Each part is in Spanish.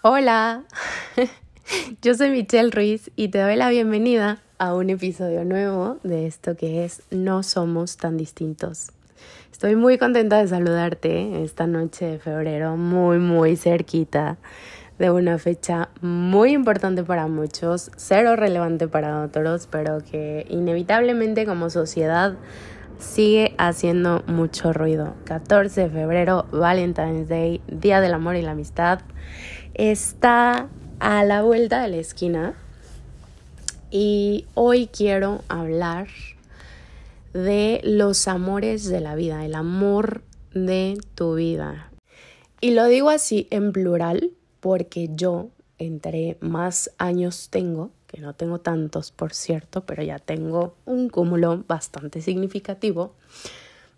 Hola, yo soy Michelle Ruiz y te doy la bienvenida a un episodio nuevo de esto que es No somos tan distintos. Estoy muy contenta de saludarte esta noche de febrero, muy, muy cerquita de una fecha muy importante para muchos, cero relevante para otros, pero que inevitablemente como sociedad sigue haciendo mucho ruido. 14 de febrero, Valentine's Day, Día del Amor y la Amistad, está a la vuelta de la esquina y hoy quiero hablar de los amores de la vida, el amor de tu vida. Y lo digo así en plural porque yo entre más años tengo, que no tengo tantos por cierto, pero ya tengo un cúmulo bastante significativo,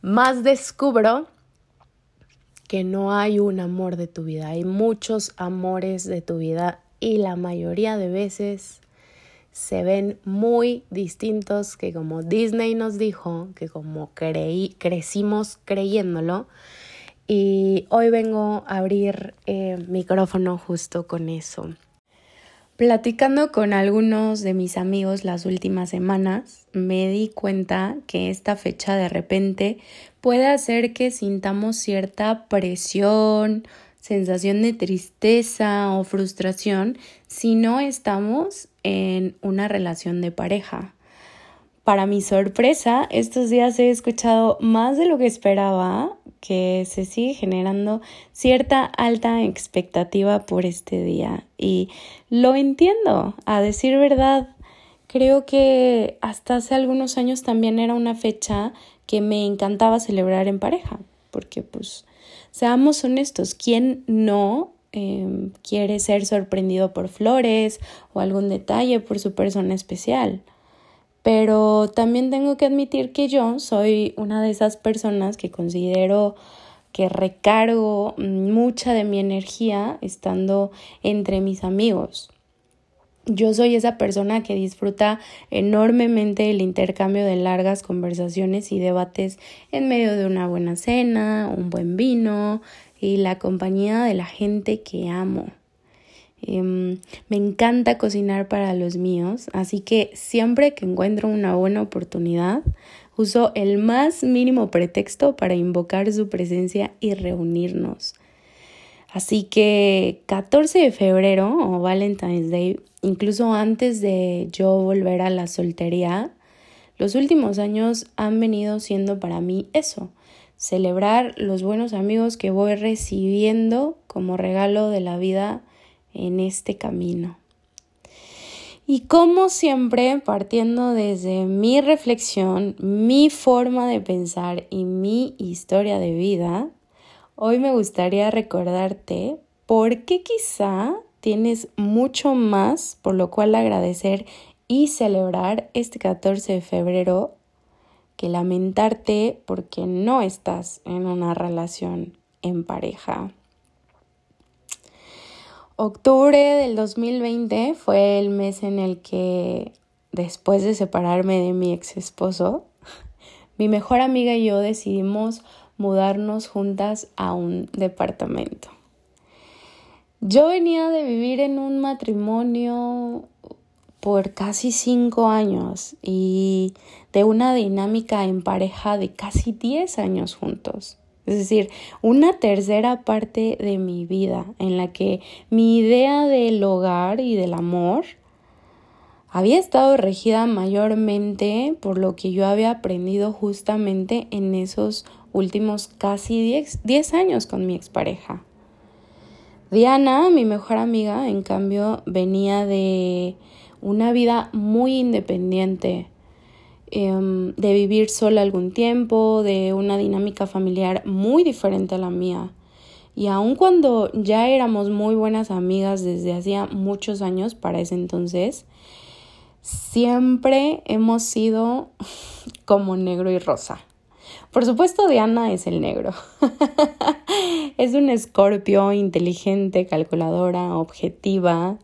más descubro que no hay un amor de tu vida, hay muchos amores de tu vida y la mayoría de veces se ven muy distintos que como Disney nos dijo, que como creí, crecimos creyéndolo. Y hoy vengo a abrir eh, micrófono justo con eso. Platicando con algunos de mis amigos las últimas semanas, me di cuenta que esta fecha de repente puede hacer que sintamos cierta presión, sensación de tristeza o frustración si no estamos en una relación de pareja. Para mi sorpresa, estos días he escuchado más de lo que esperaba que se sigue generando cierta alta expectativa por este día y lo entiendo, a decir verdad. Creo que hasta hace algunos años también era una fecha que me encantaba celebrar en pareja, porque pues seamos honestos, ¿quién no em, quiere ser sorprendido por flores o algún detalle por su persona especial? Pero también tengo que admitir que yo soy una de esas personas que considero que recargo mucha de mi energía estando entre mis amigos. Yo soy esa persona que disfruta enormemente el intercambio de largas conversaciones y debates en medio de una buena cena, un buen vino y la compañía de la gente que amo. Em, me encanta cocinar para los míos, así que siempre que encuentro una buena oportunidad, uso el más mínimo pretexto para invocar su presencia y reunirnos. Así que 14 de febrero o Valentine's Day, incluso antes de yo volver a la soltería, los últimos años han venido siendo para mí eso, celebrar los buenos amigos que voy recibiendo como regalo de la vida en este camino. Y como siempre, partiendo desde mi reflexión, mi forma de pensar y mi historia de vida, hoy me gustaría recordarte por qué quizá tienes mucho más por lo cual agradecer y celebrar este 14 de febrero que lamentarte porque no estás en una relación en pareja. Octubre del 2020 fue el mes en el que, después de separarme de mi ex esposo, mi mejor amiga y yo decidimos mudarnos juntas a un departamento. Yo venía de vivir en un matrimonio por casi cinco años y de una dinámica en pareja de casi diez años juntos. Es decir, una tercera parte de mi vida en la que mi idea del hogar y del amor había estado regida mayormente por lo que yo había aprendido justamente en esos últimos casi 10 años con mi expareja. Diana, mi mejor amiga, en cambio, venía de una vida muy independiente, Em, de vivir sola algún tiempo, de una dinámica familiar muy diferente a la mía. Y aun cuando ya éramos muy buenas amigas desde hacía muchos años para ese entonces, siempre hemos sido como negro y rosa. Por supuesto, Diana es el negro. es un escorpio inteligente, calculadora, objetiva.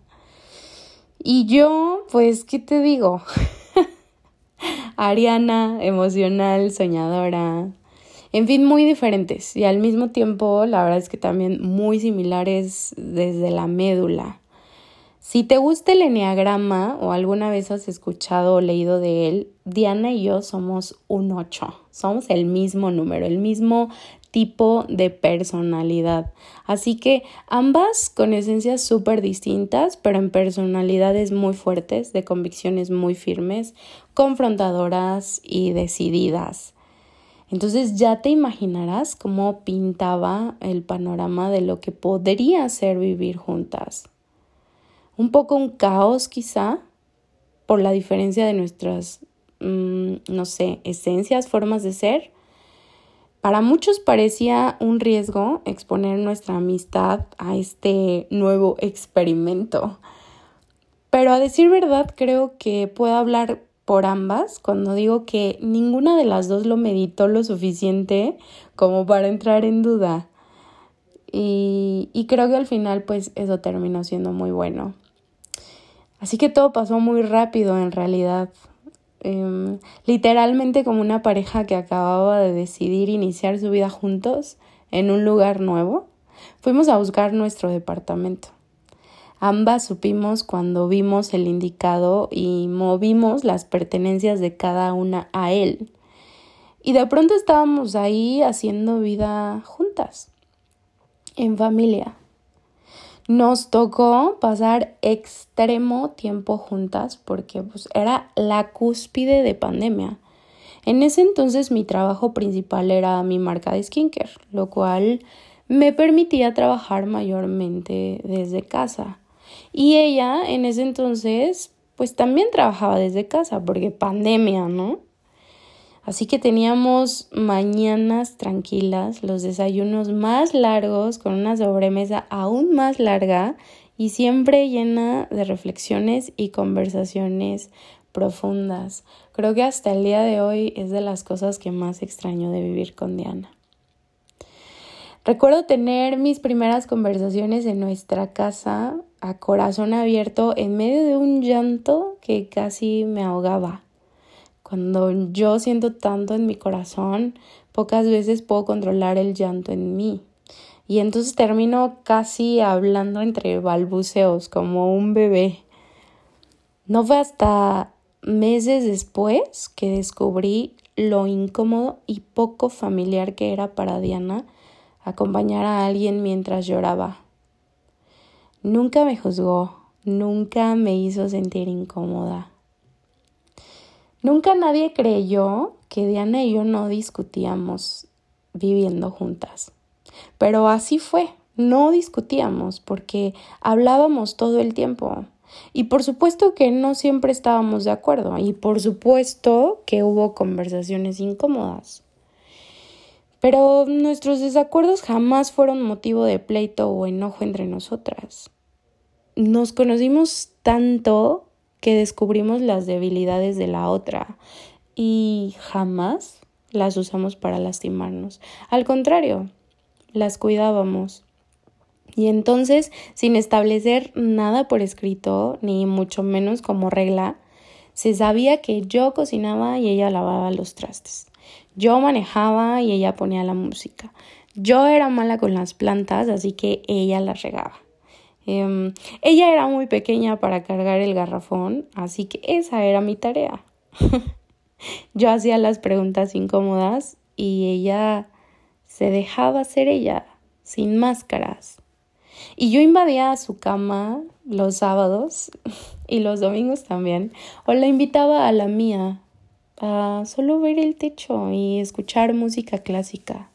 Y yo, pues, ¿qué te digo? Ariana, emocional, soñadora. En fin, muy diferentes y al mismo tiempo la verdad es que también muy similares desde la médula. Si te gusta el enneagrama o alguna vez has escuchado o leído de él, Diana y yo somos un 8. Somos el mismo número, el mismo tipo de personalidad. Así que ambas con esencias súper distintas, pero en personalidades muy fuertes, de convicciones muy firmes, confrontadoras y decididas. Entonces ya te imaginarás cómo pintaba el panorama de lo que podría ser vivir juntas un poco un caos quizá por la diferencia de nuestras, mm, no sé, esencias, formas de ser. Para muchos parecía un riesgo exponer nuestra amistad a este nuevo experimento. Pero a decir verdad, creo que puedo hablar por ambas cuando digo que ninguna de las dos lo meditó lo suficiente como para entrar en duda. Y, y creo que al final pues eso terminó siendo muy bueno. Así que todo pasó muy rápido en realidad. Em, literalmente como una pareja que acababa de decidir iniciar su vida juntos en un lugar nuevo, fuimos a buscar nuestro departamento. Ambas supimos cuando vimos el indicado y movimos las pertenencias de cada una a él. Y de pronto estábamos ahí haciendo vida juntas, en familia. Nos tocó pasar extremo tiempo juntas porque pues, era la cúspide de pandemia. En ese entonces mi trabajo principal era mi marca de skincare, lo cual me permitía trabajar mayormente desde casa. Y ella en ese entonces pues también trabajaba desde casa porque pandemia, ¿no? Así que teníamos mañanas tranquilas, los desayunos más largos, con una sobremesa aún más larga y siempre llena de reflexiones y conversaciones profundas. Creo que hasta el día de hoy es de las cosas que más extraño de vivir con Diana. Recuerdo tener mis primeras conversaciones en nuestra casa a corazón abierto en medio de un llanto que casi me ahogaba. Cuando yo siento tanto en mi corazón, pocas veces puedo controlar el llanto en mí. Y entonces termino casi hablando entre balbuceos, como un bebé. No fue hasta meses después que descubrí lo incómodo y poco familiar que era para Diana acompañar a alguien mientras lloraba. Nunca me juzgó, nunca me hizo sentir incómoda. Nunca nadie creyó que Diana y yo no discutíamos viviendo juntas. Pero así fue, no discutíamos porque hablábamos todo el tiempo. Y por supuesto que no siempre estábamos de acuerdo y por supuesto que hubo conversaciones incómodas. Pero nuestros desacuerdos jamás fueron motivo de pleito o enojo entre nosotras. Nos conocimos tanto que descubrimos las debilidades de la otra y jamás las usamos para lastimarnos. Al contrario, las cuidábamos. Y entonces, sin establecer nada por escrito, ni mucho menos como regla, se sabía que yo cocinaba y ella lavaba los trastes. Yo manejaba y ella ponía la música. Yo era mala con las plantas, así que ella las regaba. Em, ella era muy pequeña para cargar el garrafón, así que esa era mi tarea. Yo hacía las preguntas incómodas y ella se dejaba ser ella, sin máscaras. Y yo invadía su cama los sábados y los domingos también, o la invitaba a la mía a solo ver el techo y escuchar música clásica.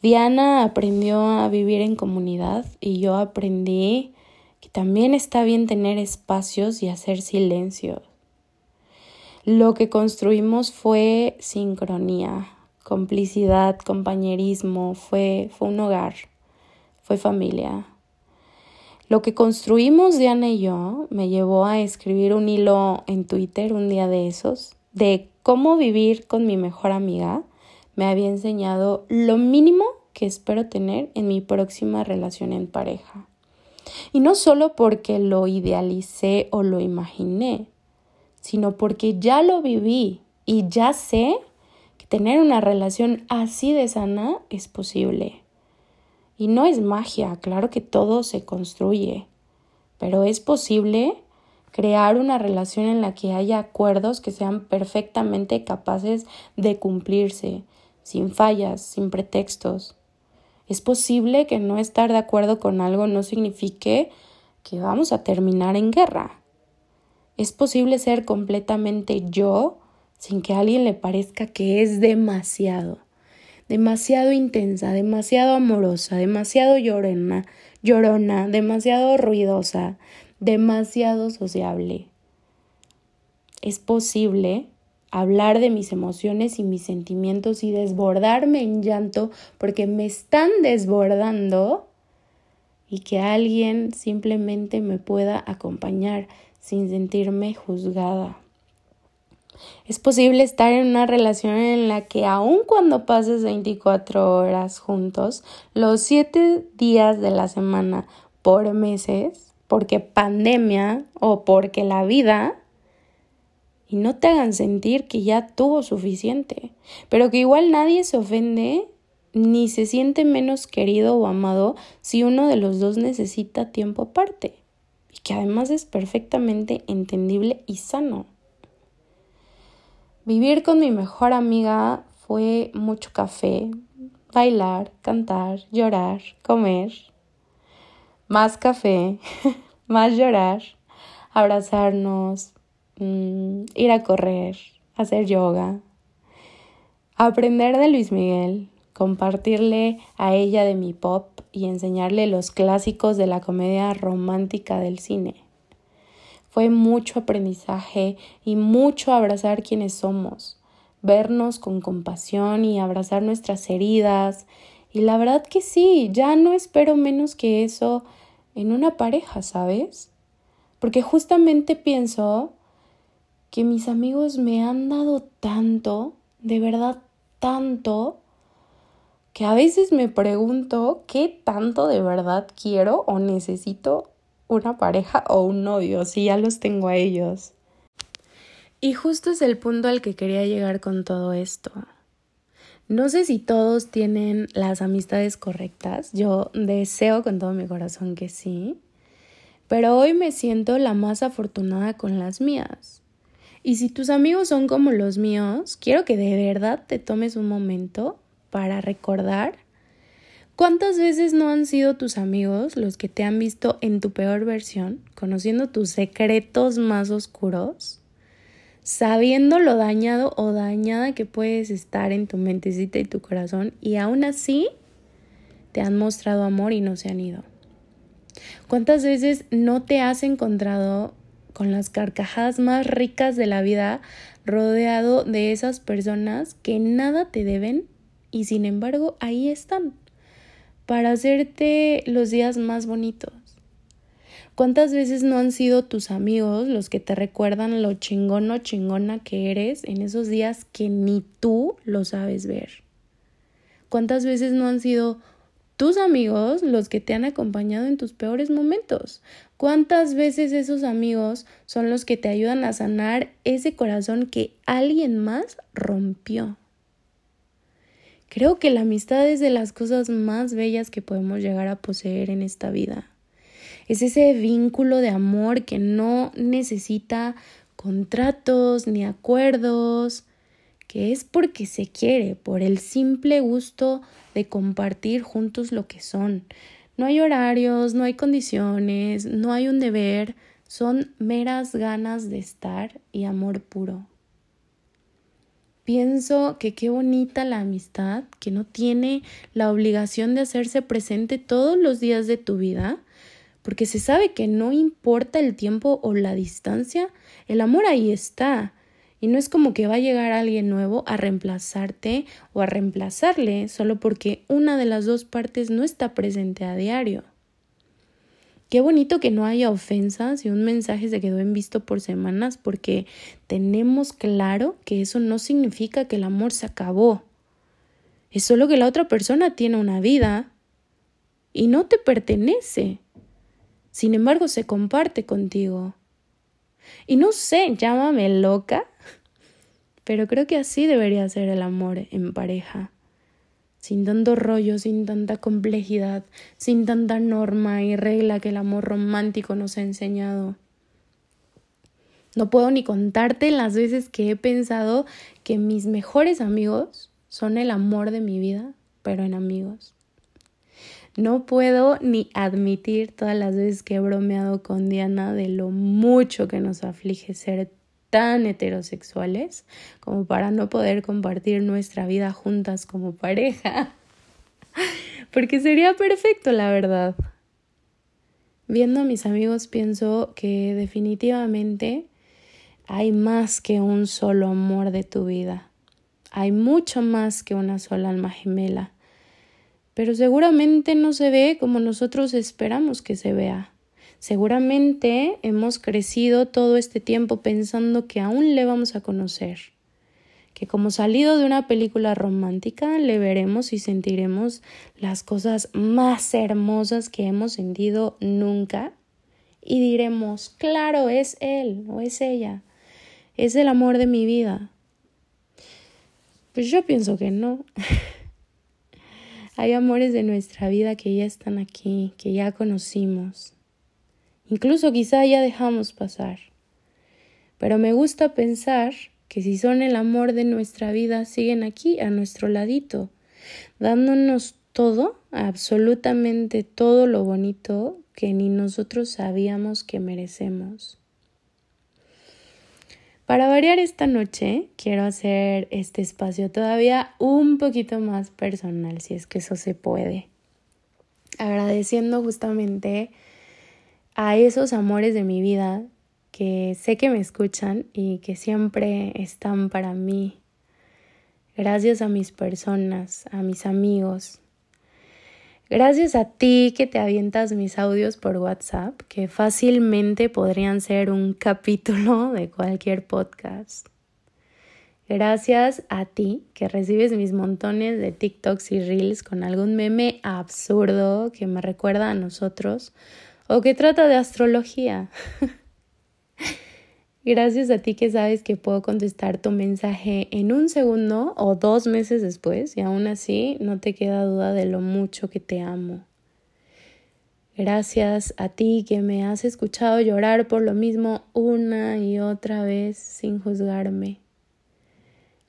Diana aprendió a vivir en comunidad y yo aprendí que también está bien tener espacios y hacer silencio. Lo que construimos fue sincronía, complicidad, compañerismo, fue, fue un hogar, fue familia. Lo que construimos Diana y yo me llevó a escribir un hilo en Twitter un día de esos de cómo vivir con mi mejor amiga me había enseñado lo mínimo que espero tener en mi próxima relación en pareja. Y no solo porque lo idealicé o lo imaginé, sino porque ya lo viví y ya sé que tener una relación así de sana es posible. Y no es magia, claro que todo se construye, pero es posible crear una relación en la que haya acuerdos que sean perfectamente capaces de cumplirse, sin fallas, sin pretextos. Es posible que no estar de acuerdo con algo no signifique que vamos a terminar en guerra. Es posible ser completamente yo sin que a alguien le parezca que es demasiado, demasiado intensa, demasiado amorosa, demasiado llorona, llorona, demasiado ruidosa, demasiado sociable. Es posible hablar de mis emociones y mis sentimientos y desbordarme en llanto porque me están desbordando y que alguien simplemente me pueda acompañar sin sentirme juzgada. Es posible estar en una relación en la que aun cuando pases 24 horas juntos, los 7 días de la semana por meses, porque pandemia o porque la vida, y no te hagan sentir que ya tuvo suficiente, pero que igual nadie se ofende ni se siente menos querido o amado si uno de los dos necesita tiempo aparte, y que además es perfectamente entendible y sano. Vivir con mi mejor amiga fue mucho café, bailar, cantar, llorar, comer, más café, más llorar, abrazarnos, mm, ir a correr, hacer yoga, aprender de Luis Miguel, compartirle a ella de mi pop y enseñarle los clásicos de la comedia romántica del cine. Fue mucho aprendizaje y mucho abrazar quienes somos, vernos con compasión y abrazar nuestras heridas. Y la verdad que sí, ya no espero menos que eso en una pareja, ¿sabes? Porque justamente pienso que mis amigos me han dado tanto, de verdad tanto, que a veces me pregunto qué tanto de verdad quiero o necesito una pareja o un novio, si ya los tengo a ellos. Y justo es el punto al que quería llegar con todo esto. No sé si todos tienen las amistades correctas, yo deseo con todo mi corazón que sí, pero hoy me siento la más afortunada con las mías. Y si tus amigos son como los míos, quiero que de verdad te tomes un momento para recordar ¿Cuántas veces no han sido tus amigos los que te han visto en tu peor versión, conociendo tus secretos más oscuros, sabiendo lo dañado o dañada que puedes estar en tu mentecita y tu corazón y aún así te han mostrado amor y no se han ido? ¿Cuántas veces no te has encontrado con las carcajadas más ricas de la vida rodeado de esas personas que nada te deben y sin embargo ahí están? para hacerte los días más bonitos. ¿Cuántas veces no han sido tus amigos los que te recuerdan lo chingón o chingona que eres en esos días que ni tú lo sabes ver? ¿Cuántas veces no han sido tus amigos los que te han acompañado en tus peores momentos? ¿Cuántas veces esos amigos son los que te ayudan a sanar ese corazón que alguien más rompió? Creo que la amistad es de las cosas más bellas que podemos llegar a poseer en esta vida. Es ese vínculo de amor que no necesita contratos ni acuerdos, que es porque se quiere, por el simple gusto de compartir juntos lo que son. No hay horarios, no hay condiciones, no hay un deber, son meras ganas de estar y amor puro. Pienso que qué bonita la amistad, que no tiene la obligación de hacerse presente todos los días de tu vida, porque se sabe que no importa el tiempo o la distancia, el amor ahí está. Y no es como que va a llegar alguien nuevo a reemplazarte o a reemplazarle solo porque una de las dos partes no está presente a diario. Qué bonito que no haya ofensas y un mensaje se quedó en visto por semanas porque tenemos claro que eso no significa que el amor se acabó. Es solo que la otra persona tiene una vida y no te pertenece. Sin embargo, se comparte contigo. Y no sé, llámame loca, Pero creo que así debería ser el amor en pareja. Sin tanto rollo, sin tanta complejidad, sin tanta norma y regla que el amor romántico nos ha enseñado. No puedo ni contarte las veces que he pensado que mis mejores amigos son el amor de mi vida, pero en amigos. No puedo ni admitir todas las veces que he bromeado con Diana de lo mucho que nos aflige ser tan heterosexuales como para no poder compartir nuestra vida juntas como pareja. Porque sería perfecto, la verdad. Viendo a mis amigos pienso que definitivamente hay más que un solo amor de tu vida. Hay mucho más que una sola alma gemela. Pero seguramente no se ve como nosotros esperamos que se vea. Seguramente hemos crecido todo este tiempo pensando que aún le vamos a conocer, que como salido de una película romántica le veremos y sentiremos las cosas más hermosas que hemos sentido nunca y diremos, claro, es él o es ella, es el amor de mi vida. Pues yo pienso que no. Hay amores de nuestra vida que ya están aquí, que ya conocimos, Incluso quizá ya dejamos pasar. Pero me gusta pensar que si son el amor de nuestra vida, siguen aquí a nuestro ladito, dándonos todo, absolutamente todo lo bonito que ni nosotros sabíamos que merecemos. Para variar esta noche, quiero hacer este espacio todavía un poquito más personal, si es que eso se puede. Agradeciendo justamente a esos amores de mi vida que sé que me escuchan y que siempre están para mí. Gracias a mis personas, a mis amigos. Gracias a ti que te avientas mis audios por WhatsApp, que fácilmente podrían ser un capítulo de cualquier podcast. Gracias a ti que recibes mis montones de TikToks y Reels con algún meme absurdo que me recuerda a nosotros o que trata de astrología. Gracias a ti que sabes que puedo contestar tu mensaje en un segundo o dos meses después y aún así no te queda duda de lo mucho que te amo. Gracias a ti que me has escuchado llorar por lo mismo una y otra vez sin juzgarme.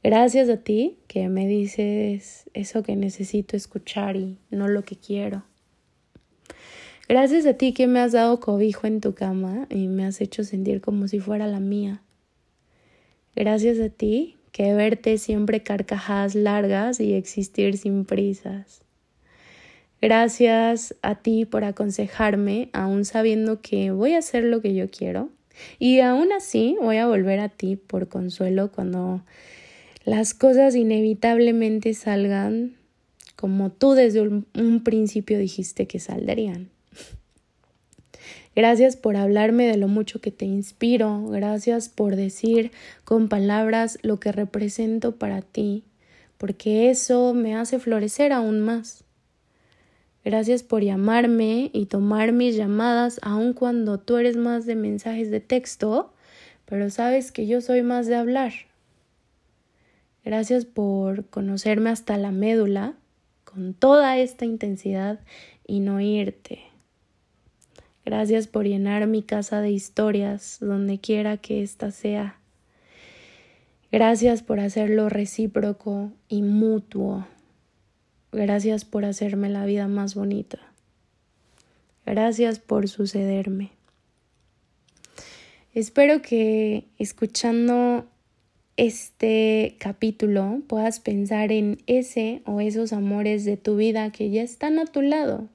Gracias a ti que me dices eso que necesito escuchar y no lo que quiero. Gracias a ti que me has dado cobijo en tu cama y me has hecho sentir como si fuera la mía. Gracias a ti que verte siempre carcajadas largas y existir sin prisas. Gracias a ti por aconsejarme, aún sabiendo que voy a hacer lo que yo quiero. Y aún así voy a volver a ti por consuelo cuando las cosas inevitablemente salgan como tú desde un, principio dijiste que saldrían. Gracias por hablarme de lo mucho que te inspiro. Gracias por decir con palabras lo que represento para ti, porque eso me hace florecer aún más. Gracias por llamarme y tomar mis llamadas aun cuando tú eres más de mensajes de texto, pero sabes que yo soy más de hablar. Gracias por conocerme hasta la médula con toda esta intensidad y no irte. Gracias por llenar mi casa de historias donde quiera que ésta sea. Gracias por hacerlo recíproco y mutuo. Gracias por hacerme la vida más bonita. Gracias por sucederme. Espero que escuchando este capítulo puedas pensar en ese o esos amores de tu vida que ya están a tu lado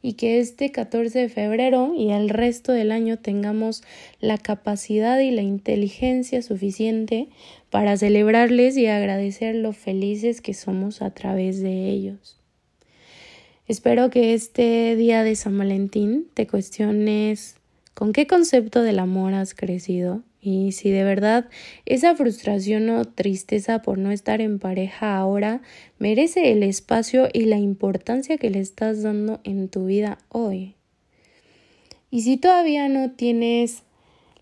y que este 14 de febrero y el resto del año tengamos la capacidad y la inteligencia suficiente para celebrarles y agradecer lo felices que somos a través de ellos. Espero que este día de San Valentín te cuestiones con qué concepto del amor has crecido y si de verdad esa frustración o tristeza por no estar en pareja ahora merece el espacio y la importancia que le estás dando en tu vida hoy. Y si todavía no tienes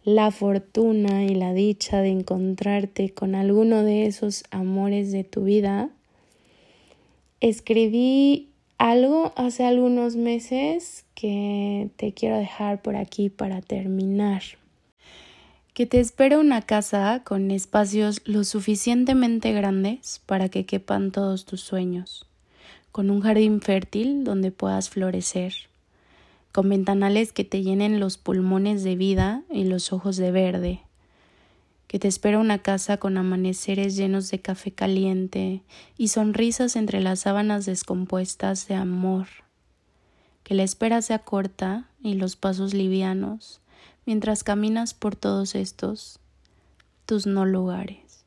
la fortuna y la dicha de encontrarte con alguno de esos amores de tu vida, escribí algo hace algunos meses que te quiero dejar por aquí para terminar. Que te espera una casa con espacios lo suficientemente grandes para que quepan todos tus sueños, con un jardín fértil donde puedas florecer con ventanales que te llenen los pulmones de vida y los ojos de verde, que te espera una casa con amaneceres llenos de café caliente y sonrisas entre las sábanas descompuestas de amor, que la espera sea corta y los pasos livianos mientras caminas por todos estos tus no lugares.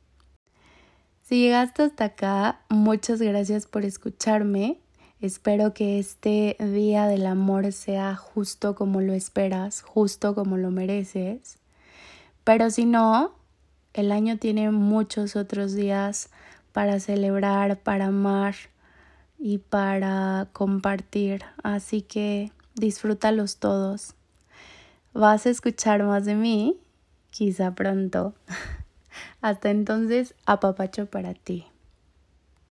Si llegaste hasta acá, muchas gracias por escucharme. Espero que este día del amor sea justo como lo esperas, justo como lo mereces. Pero si no, el año tiene muchos otros días para celebrar, para amar y para compartir. Así que disfrútalos todos. Vas a escuchar más de mí, quizá pronto. Hasta entonces, apapacho para ti.